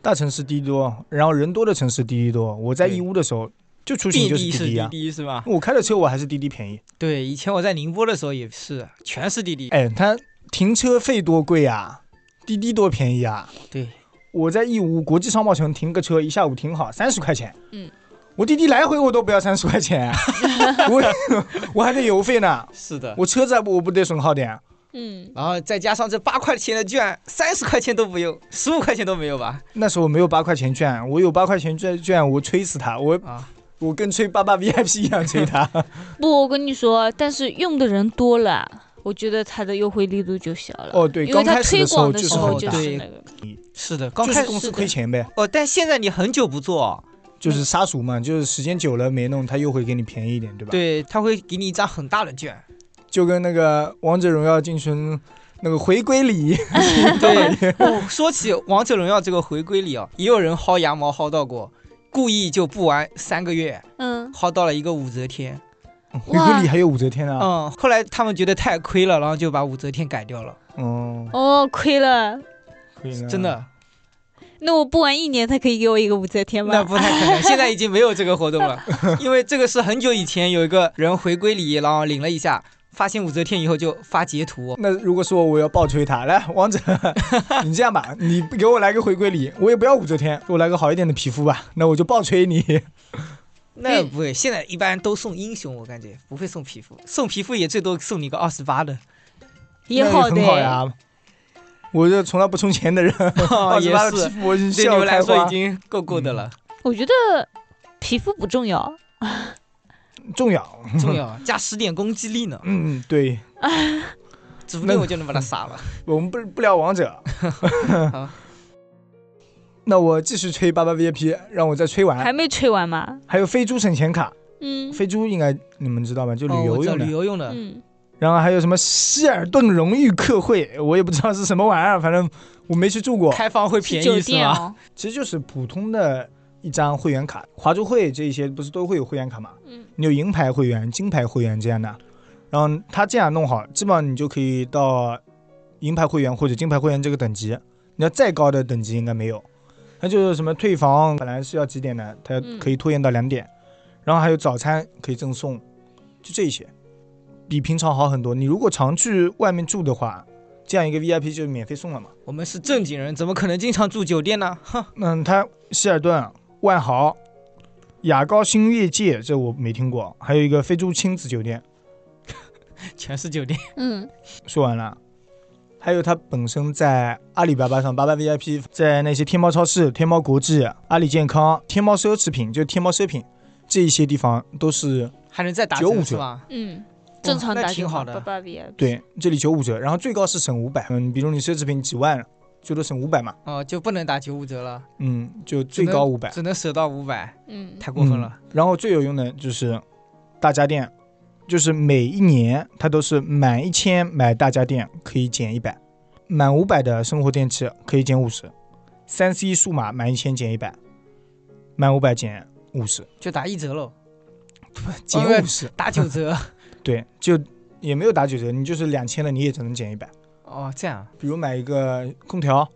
大城市滴滴多，然后人多的城市滴滴多。我在义乌的时候就出行就是滴滴滴啊，滴是吧？我开的车我还是滴滴便宜。对，以前我在宁波的时候也是，全是滴滴。哎，它停车费多贵啊，滴滴多便宜啊。对，我在义乌国际商贸城停个车，一下午停好三十块钱。嗯，我滴滴来回我都不要三十块钱，我 我还得油费呢。是的。我车子我不得损耗点。嗯，然后再加上这八块钱的券，三十块钱都不用，十五块钱都没有吧？那时候我没有八块钱券，我有八块钱券券，我吹死他，我啊，我跟吹八八 VIP 一样吹他。不，我跟你说，但是用的人多了，我觉得它的优惠力度就小了。哦，对，因为它刚开始推广的时候就是很大，对是那个，是的，刚开始公司亏钱呗，哦，但现在你很久不做，就是杀熟嘛，就是时间久了没弄，他又会给你便宜一点，对吧？，对，他会给你一张很大的券。就跟那个王者荣耀进群那个回归礼，对，哦，说起王者荣耀这个回归礼啊，也有人薅羊毛薅到过，故意就不玩三个月，嗯，薅到了一个武则天。回归礼还有武则天啊。嗯，后来他们觉得太亏了，然后就把武则天改掉了。哦，哦，亏了。亏了真的，那我不玩一年，他可以给我一个武则天吗？那不太可能，现在已经没有这个活动了，因为这个是很久以前有一个人回归礼，然后领了一下，发现武则天以后就发截图。那如果说我要爆吹他，来王者，你这样吧，你给我来个回归礼，我也不要武则天，给我来个好一点的皮肤吧，那我就爆吹你。那不会，现在一般都送英雄，我感觉不会送皮肤，送皮肤也最多送你个二十八的，也那好。很好呀。我这从来不充钱的人，二十八的皮，肤对你们来说已。经够够的了。我觉得皮肤不重要，重要，重要，加十点攻击力呢，嗯，对，指不定我就能把他杀了。我们不不聊王者。那我继续吹八八 VIP，让我再吹完。还没吹完吗？还有飞猪省钱卡，嗯飞猪应该你们知道吧？就旅游用的。旅游用的，嗯，然后还有什么希尔顿荣誉客会，我也不知道是什么玩意儿，反正我没去住过。开房会便宜是吗？店哦。其实就是普通的一张会员卡，华住会这一些不是都会有会员卡嘛？嗯，你有银牌会员、金牌会员这样的，然后他这样弄好，基本上你就可以到银牌会员或者金牌会员这个等级。你要再高的等级应该没有，那就是什么退房本来是要几点的，它嗯可以拖延到两点，然后还有早餐可以赠送，就这些，比平常好很多。你如果常去外面住的话，这样一个 VIP 就免费送了嘛。我们是正经人，怎么可能经常住酒店呢？哼，嗯，他希尔顿、万豪、雅高新悦界，这我没听过，还有一个飞猪亲子酒店。全是酒店。嗯，说完了，还有它本身在阿里巴巴上，八八 VIP，在那些天猫超市、天猫国际、阿里健康、天猫奢侈品，就天猫奢品这一些地方都是还能再打九五折？嗯，正常那打九挺好的八八 VIP。对，这里九五折，然后最高是省五百。嗯，比如你奢侈品几万，最多省五百嘛。哦，就不能打九五折了，嗯，就最高五百，只能舍到五百，嗯，太过分了。嗯然后最有用的就是大家电，就是每一年它都是满一千买大家电可以减一百，满五百的生活电器可以减五十，三 C 数码满一千减一百，满五百减五十，就打一折喽，减五十，打九折。对，就也没有打九折，你就是两千的你也只能减一百。哦，这样，比如买一个空调，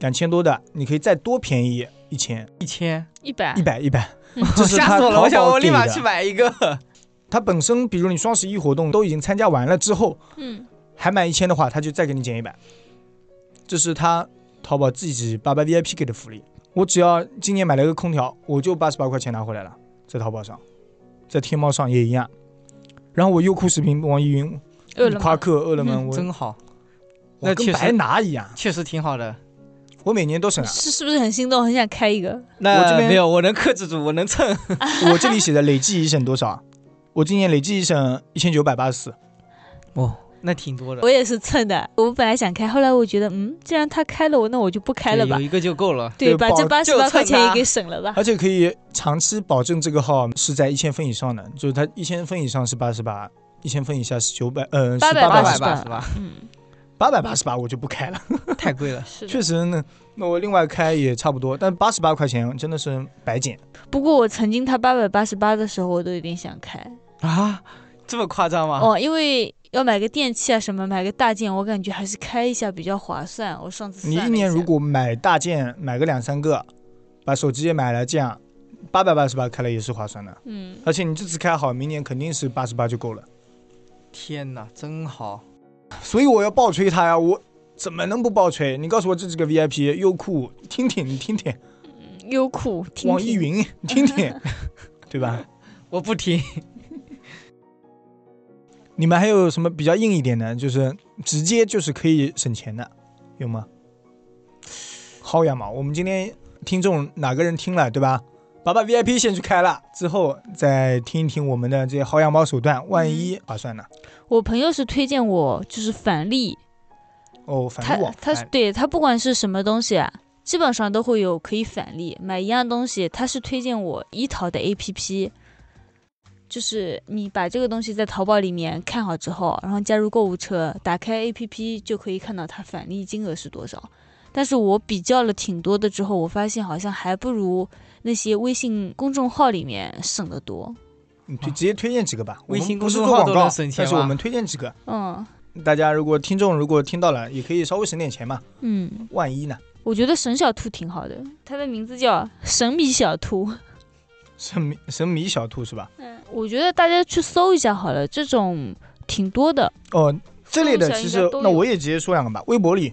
两千多的，你可以再多便宜一千，一千，一百一百一百，这是他吓死我了！我想淘宝给的我立马去买一个。它本身，比如你双十一活动都已经参加完了之后，嗯，还满一千的话，他就再给你减一百。这是他淘宝自己八八 VIP 给的福利。我只要今年买了一个空调，我就八十八块钱拿回来了，在淘宝上，在天猫上也一样。然后我优酷视频、网易云、夸克、饿了么，真好，我那跟白拿一样，确实挺好的。我每年都省啊。是是不是很心动，很想开一个？那这边没有，我能克制住，我能蹭。我这里写的累计已省多少？我今年累计已省一千九百八十四。哦，那挺多的我。也是蹭的。我本来想开，后来我觉得，嗯，既然他开了，我那我就不开了吧有。一个就够了。对，把这八十八块钱也给省了吧。而且可以长期保证这个号是在一千分以上的，就是它一千分以上是八十八，一千分以下是九百，嗯，是八百八十百八十八，嗯，八百八十八，我就不开了。太贵了。是。确实呢，那我另外开也差不多，但八十八块钱真的是白捡。不过我曾经他八百八十八的时候，我都有点想开啊，这么夸张吗？哦，因为要买个电器啊什么，买个大件，我感觉还是开一下比较划算。我上次你一年如果买大件，买个两三个，把手机也买了，这样八百八十八开了也是划算的。嗯，而且你这次开好，明年肯定是八十八就够了。天哪，真好！所以我要爆锤他呀，我怎么能不爆锤？你告诉我这几个 VIP，优酷、听听，你听听，优酷、听听网易云，听听，对吧？我不听。你们还有什么比较硬一点的，就是直接就是可以省钱的，有吗？薅羊毛，我们今天听众哪个人听了，对吧？把把 VIP 先去开了，之后再听一听我们的这些薅羊毛手段，万一划算呢？我朋友是推荐我就是返利，哦，反他正网他返对他不管是什么东西啊，基本上都会有可以返利。买一样东西，他是推荐我一淘的 APP，就是你把这个东西在淘宝里面看好之后，然后加入购物车，打开 APP 就可以看到它返利金额是多少。但是我比较了挺多的之后，我发现好像还不如那些微信公众号里面省得多。你推直接推荐几个吧。微信公众号都能省钱吗但是我们推荐几个，嗯大家如果听众如果听到了，也可以稍微省点钱嘛，嗯，万一呢？我觉得神小兔挺好的，它的名字叫神米小兔。神米神米小兔是吧？嗯，我觉得大家去搜一下好了，这种挺多的。哦，这类的其实那我也直接说两个吧。微博里，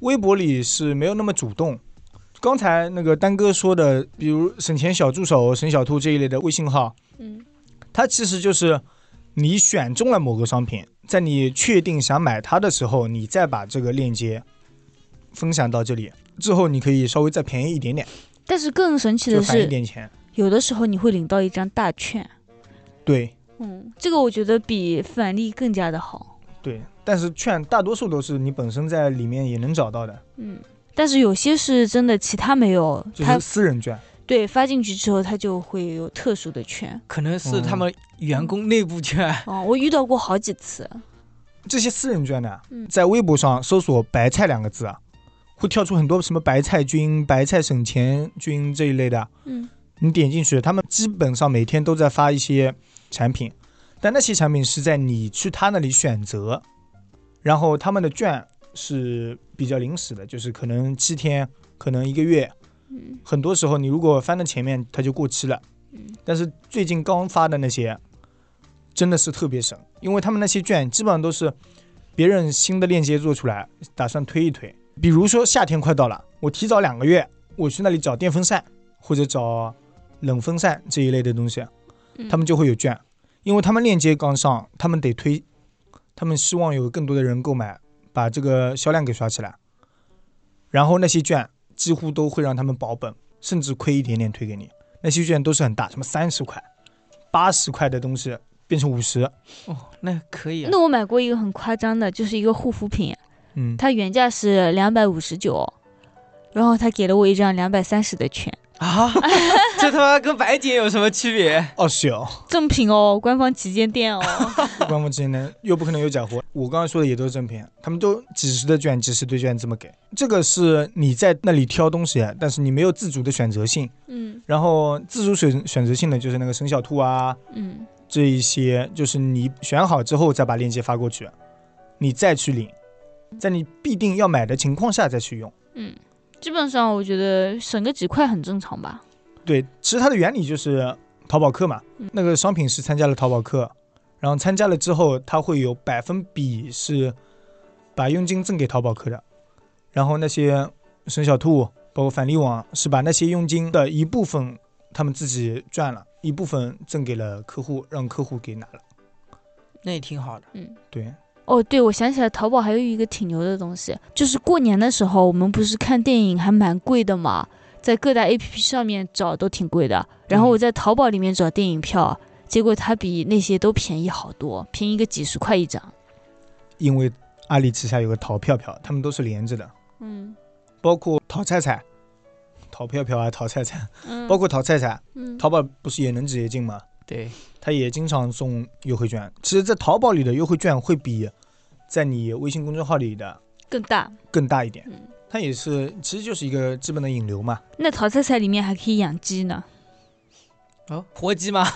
微博里是没有那么主动。刚才那个丹哥说的，比如省钱小助手、省小兔这一类的微信号，嗯它其实就是你选中了某个商品，在你确定想买它的时候，你再把这个链接分享到这里，之后你可以稍微再便宜一点点，但是更神奇的是，点钱。有的时候你会领到一张大券。对嗯，这个我觉得比返利更加的好。对，但是券大多数都是你本身在里面也能找到的，嗯，但是有些是真的，其他没有。它就是私人券。对发进去之后，它就会有特殊的券。可能是他们员工内部券。哦，我遇到过好几次。这些私人券呢嗯，在微博上搜索“白菜”两个字啊，会跳出很多什么白菜君、白菜省钱君这一类的。嗯你点进去，他们基本上每天都在发一些产品，但那些产品是在你去他那里选择，然后他们的券是比较临时的，就是可能七天，可能一个月，嗯很多时候你如果翻到前面，它就过期了。嗯但是最近刚发的那些，真的是特别省，因为他们那些券基本上都是别人新的链接做出来，打算推一推。比如说夏天快到了，我提早两个月，我去那里找电风扇或者找冷风扇这一类的东西，嗯他们就会有券，因为他们链接刚上，他们得推，他们希望有更多的人购买，把这个销量给刷起来。然后那些券几乎都会让他们保本，甚至亏一点点推给你。那些券都是很大，什么三十块、八十块的东西变成五十，哦，那可以啊。那我买过一个很夸张的，就是一个护肤品，嗯，它原价是两百五十九，然后他给了我一张两百三十的券，啊，这他妈跟白金有什么区别？哦是哦，正品哦，官方旗舰店哦。官方旗舰店又不可能有假货。我刚刚说的也都是正品，他们都几十的券、几十的券这么给。这个是你在那里挑东西，但是你没有自主的选择性。嗯然后自主选选择性的就是那个生肖兔啊，嗯这一些就是你选好之后再把链接发过去，你再去领，在你必定要买的情况下再去用。嗯，基本上我觉得省个几块很正常吧。对，其实它的原理就是淘宝客嘛嗯，那个商品是参加了淘宝客，然后参加了之后，它会有百分比是把佣金赠给淘宝客的，然后那些省小兔包括返利网是把那些佣金的一部分他们自己赚了，一部分赠给了客户，让客户给拿了。那也挺好的。嗯。对，哦，对，我想起来，淘宝还有一个挺牛的东西，就是过年的时候，我们不是看电影还蛮贵的嘛，在各大 APP 上面找都挺贵的，然后嗯我在淘宝里面找电影票，结果它比那些都便宜好多，便宜个几十块一张。因为阿里旗下有个淘票票，他们都是连着的，嗯包括淘菜菜、淘票票啊、淘菜菜，嗯，包括淘菜菜，嗯淘宝不是也能直接进吗？对，他也经常送优惠券。其实，在淘宝里的优惠券会比在你微信公众号里的更大。更大一点。嗯，它也是，其实就是一个基本的引流嘛。那淘菜菜里面还可以养鸡呢。哦，活鸡吗？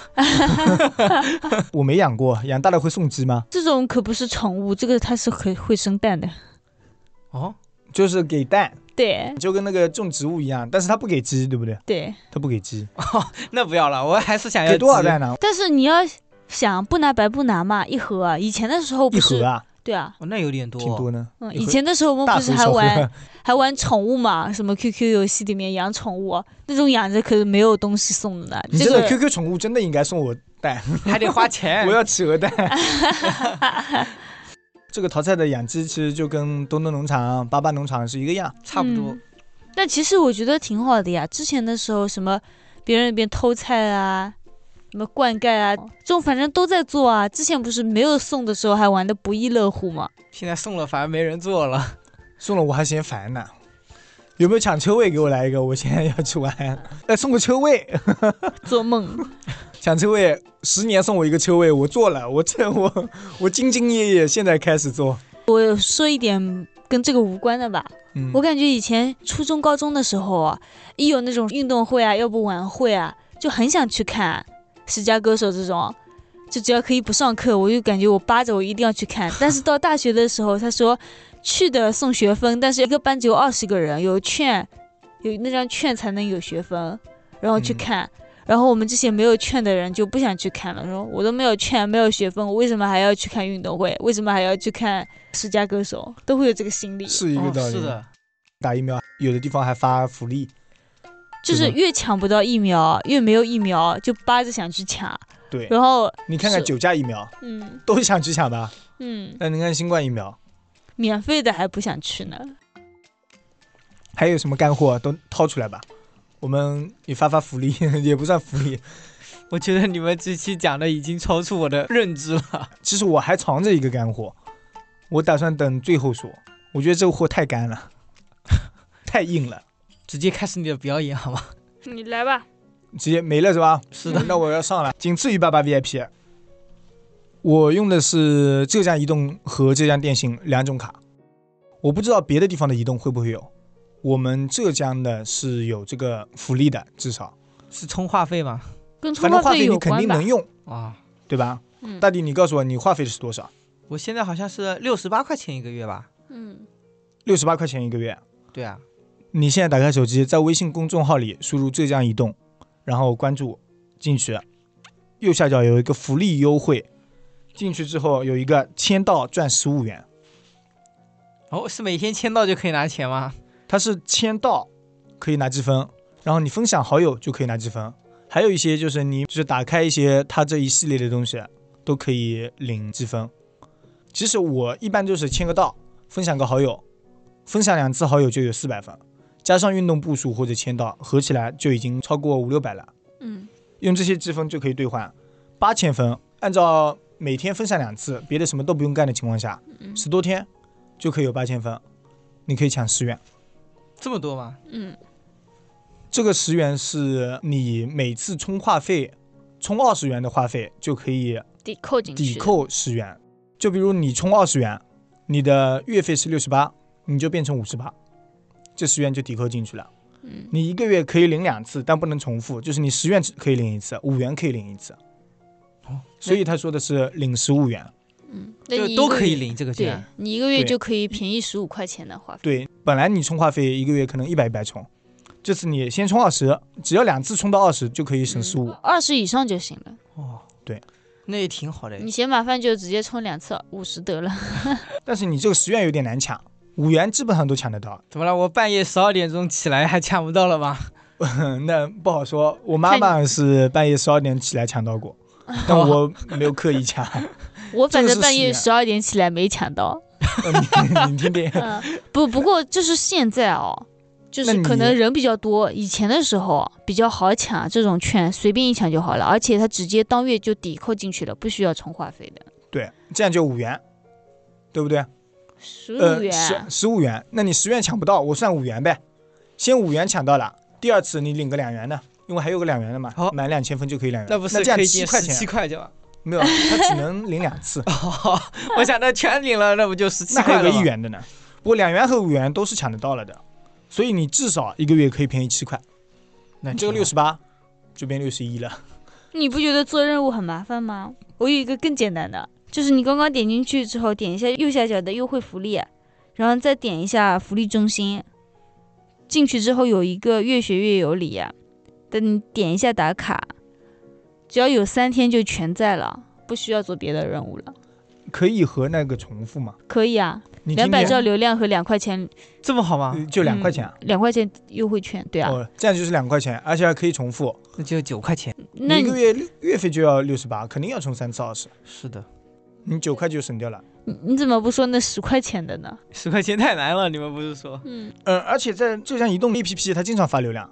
我没养过，养大了会送鸡吗？这种可不是宠物，这个它是可会生蛋的。哦，就是给蛋，对就跟那个种植物一样，但是它不给鸡，对不对？对，它不给鸡，那不要了，我还是想要给多少鸡蛋呢？但是你要想不拿白不拿嘛，一盒啊。以前的时候不是一盒啊，对啊，哦，那有点多，挺多呢。嗯，以前的时候我们不是还玩，还玩宠物嘛？什么 QQ 游戏里面养宠物，那种养着可是没有东西送的呢。你这个这个 QQ 宠物真的应该送我蛋，还得花钱。我要企鹅蛋。这个淘菜的养鸡其实就跟东东农场、巴巴农场是一个样。差不多嗯。但其实我觉得挺好的呀。之前的时候，什么别人那边偷菜啊，什么灌溉啊，这种反正都在做啊。之前不是没有送的时候还玩的不亦乐乎吗？现在送了反而没人做了。送了我还嫌烦呢。有没有抢车位给我来一个？我现在要去玩。哎，送个车位，做梦。抢车位，十年送我一个车位，我做了，我这我我兢兢业业，现在开始做。我说一点跟这个无关的吧。嗯，我感觉以前初中、高中的时候啊，一有那种运动会啊，要不晚会啊，就很想去看《十佳歌手》这种。就只要可以不上课，我就感觉我扒着我一定要去看。但是到大学的时候，他说去的送学分，但是一个班只有二十个人，有券，有那张券才能有学分，然后去嗯看。然后我们这些没有券的人就不想去看了，说我都没有券，没有学分，我为什么还要去看运动会？为什么还要去看十佳歌手？都会有这个心理。哦是一个道理。是的，打疫苗，有的地方还发福利。就是越抢不到疫苗，越没有疫苗，就扒着想去抢。对，然后，你看看九价疫苗，嗯都想去抢的？嗯，那你看新冠疫苗，免费的还不想去呢。还有什么干货都掏出来吧。我们也发发福利，也不算福利。我觉得你们这期讲的已经超出我的认知了。其实我还藏着一个干货，我打算等最后说。我觉得这个货太干了，太硬了，直接开始你的表演好吗？你来吧。直接没了是吧？是的，那我要上了，仅次于八八 VIP。我用的是浙江移动和浙江电信两种卡，我不知道别的地方的移动会不会有。我们浙江的是有这个福利的，至少，是充话费吗？跟充反正话费费你肯定能？用，啊，对吧？嗯大弟，你告诉我你话费是多少？我现在好像是六十八块钱一个月吧？嗯，六十八块钱一个月。对啊，你现在打开手机，在微信公众号里输入浙江移动，然后关注进去，右下角有一个福利优惠，进去之后有一个签到赚十五元，哦，是每天签到就可以拿钱吗？它是签到可以拿积分，然后你分享好友就可以拿积分，还有一些就是你就是打开一些它这一系列的东西都可以领积分。其实我一般就是签个到，分享个好友，分享两次好友就有四百分，加上运动步数或者签到，合起来就已经超过五六百了。嗯，用这些积分就可以兑换八千分。按照每天分享两次，别的什么都不用干的情况下，嗯十多天就可以有八千分，你可以抢十元。这么多吗？嗯，这个十元是你每次充话费，充二十元的话费就可以抵扣进去。抵。扣十元。就比如你充二十元，你的月费是六十八，你就变成五十八，这十元就抵扣进去了。嗯，你一个月可以领两次，但不能重复，就是你十元可以领一次，五元可以领一次。哦，所以他说的是领十五元。嗯，那就你。都可以领这个券。你一个月就可以便宜十五块钱的话费。对，本来你充话费一个月可能一百一百充，这次你先充二十，只要两次充到二十就可以省十五。二十以上就行了。哦，对，那也挺好的。你嫌麻烦就直接充两次，五十得了。但是你这个十元有点难抢，五元基本上都抢得到。怎么了？我半夜十二点钟起来还抢不到了吗？那不好说，我妈妈是半夜十二点起来抢到过，但我没有刻意抢。我反正半夜十二点起来没抢到。你你听听，嗯，不，不过就是现在哦，就是可能人比较多，以前的时候比较好抢这种券，随便一抢就好了，而且它直接当月就抵扣进去了，不需要充话费的。对，这样就五元，对不对？十五呃，元，十十五元，那你十元抢不到，我算五元呗。先五元抢到了，第二次你领个两元的，因为还有个两元的嘛，好满两千分就可以两元。那不是这样可以七块钱七？块钱吗？没有，他只能领两次，哦，我想那全领了，那不就十七那还有个？一元的呢。不过两元和五元都是抢得到了的，所以你至少一个月可以便宜七块。那这个六十八就变六十一了。你不觉得做任务很麻烦吗？我有一个更简单的，就是你刚刚点进去之后，点一下右下角的优惠福利，然后再点一下福利中心，进去之后有一个越学越有礼，等你点一下打卡，只要有三天就全在了，不需要做别的任务了。可以和那个重复吗？可以啊，两百兆流量和两块钱，这么好吗？呃就两块钱啊？两块钱优惠券，对啊。哦，这样就是两块钱，而且还可以重复。那就九块钱。那一个月月费就要六十八，肯定要充三次二十，是的，你九块就省掉了。你你怎么不说那十块钱的呢？十块钱太难了，你们不是说？嗯，嗯，而且在浙江移动 APP 它经常发流量，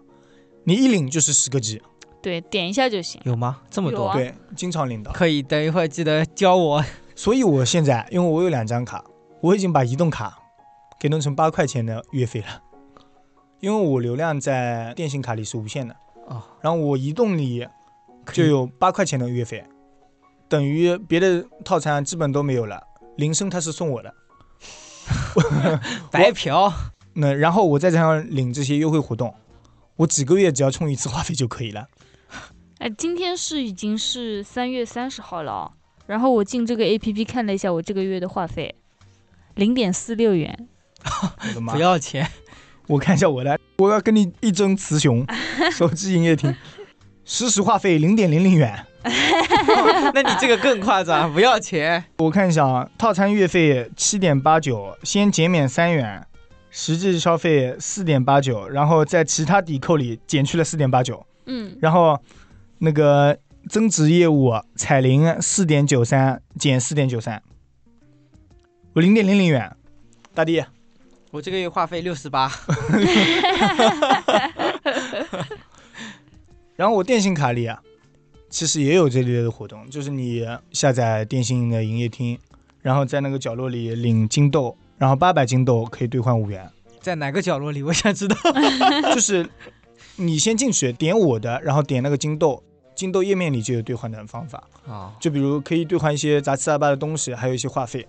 你一领就是十个 G，对，点一下就行。有吗？这么多？啊对，经常领到。可以，等一会儿记得教我。所以我现在因为我有两张卡，我已经把移动卡给弄成八块钱的月费了，因为我流量在电信卡里是无限的，哦，然后我移动里就有八块钱的月费，等于别的套餐基本都没有了。铃声它是送我的，白嫖。那然后我再加上领这些优惠活动，我几个月只要充一次话费就可以了。哎，今天是已经是三月三十号了哦，然后我进这个 A P P 看了一下我这个月的话费，零点四六元。不！要钱，我看一下我的，我要跟你一争雌雄。手机营业厅，实时话费零点零零元。那你这个更夸张，不要钱。我看一下啊，套餐月费七点八九，先减免三元，实际消费四点八九，然后在其他抵扣里减去了四点八九，嗯，然后那个增值业务彩铃四点九三减四点九三，我零点零零元，大弟，我这个月话费六十八，然后我电信卡里啊，其实也有这类的活动，就是你下载电信的营业厅，然后在那个角落里领金豆，然后八百金豆可以兑换五元，在哪个角落里？我想知道。就是你先进去点我的，然后点那个金豆，金豆页面里就有兑换的方法，啊，就比如可以兑换一些杂七杂八的东西，还有一些话费。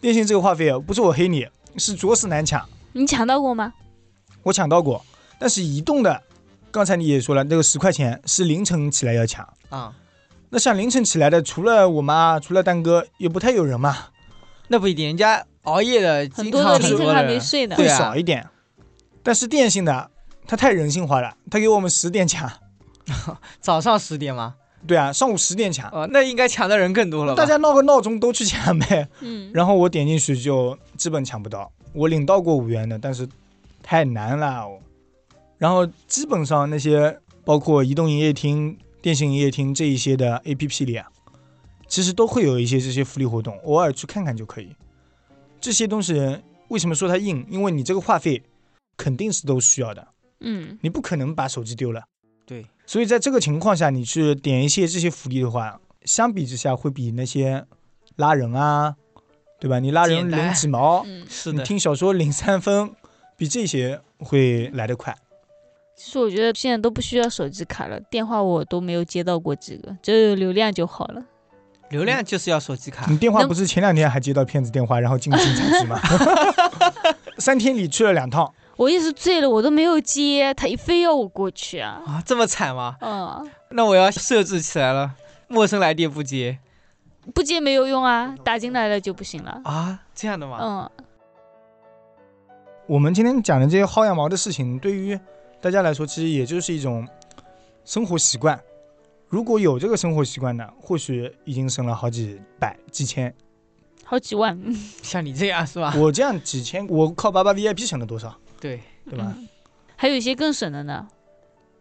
电信这个话费啊，不是我黑你，是着实难抢，你抢到过吗？我抢到过，但是移动的，刚才你也说了，那个十块钱是凌晨起来要抢。啊，那像凌晨起来的，除了我妈，除了蛋哥，也不太有人嘛，那不一定，人家熬夜的很多的凌晨多人还没睡呢。会少一点。但是电信的，它太人性化了，它给我们十点抢，早上十点吗？对啊，上午十点抢，哦，那应该抢的人更多了吧？大家闹个闹钟都去抢呗。嗯，然后我点进去就基本抢不到，我领到过五元的，但是太难了哦。然后基本上那些包括移动营业厅、电信营业厅这一些的 APP 里啊，其实都会有一些这些福利活动，偶尔去看看就可以。这些东西为什么说它硬？因为你这个话费肯定是都需要的，嗯，你不可能把手机丢了。对，所以在这个情况下，你去点一些这些福利的话，相比之下会比那些拉人啊，对吧？你拉人领几毛，嗯，是的，你听小说领三分，比这些会来得快。其实我觉得现在都不需要手机卡了，电话我都没有接到过几个，只要有流量就好了。流量就是要手机卡你。电话不是前两天还接到骗子电话，然后进警察局吗？三天里去了两趟，我也是醉了，我都没有接，他非要我过去啊。啊，这么惨吗？嗯，那我要设置起来了，陌生来电不接不接没有用啊，打进来了就不行了。啊？这样的吗？嗯，我们今天讲的这些薅羊毛的事情，对于大家来说，其实也就是一种生活习惯。如果有这个生活习惯的，或许已经省了好几百、几千。好几万，像你这样是吧？我这样几千，我靠八八 VIP 省了多少，对，对吧？嗯还有一些更省的呢，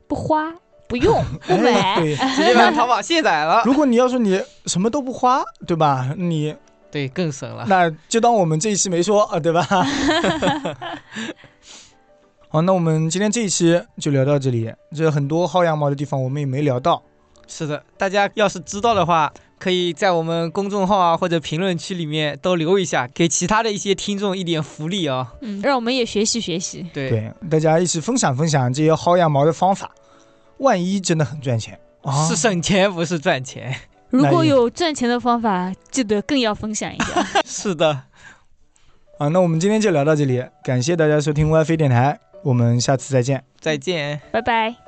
不花、不用、不哎买。对，直接把淘宝卸载了。如果你要说你什么都不花，对吧？你对，更省了。那就当我们这一期没说啊，对吧？好，那我们今天这一期就聊到这里。这很多薅羊毛的地方我们也没聊到，是的，大家要是知道的话，可以在我们公众号啊或者评论区里面都留一下，给其他的一些听众一点福利啊。嗯，让我们也学习学习。对，对，大家一起分享分享这些薅羊毛的方法，万一真的很赚钱啊！是省钱不是赚钱。如果有赚钱的方法，记得更要分享一下。是的，啊，那我们今天就聊到这里，感谢大家收听 WiFi 电台，我们下次再见。再见。拜拜。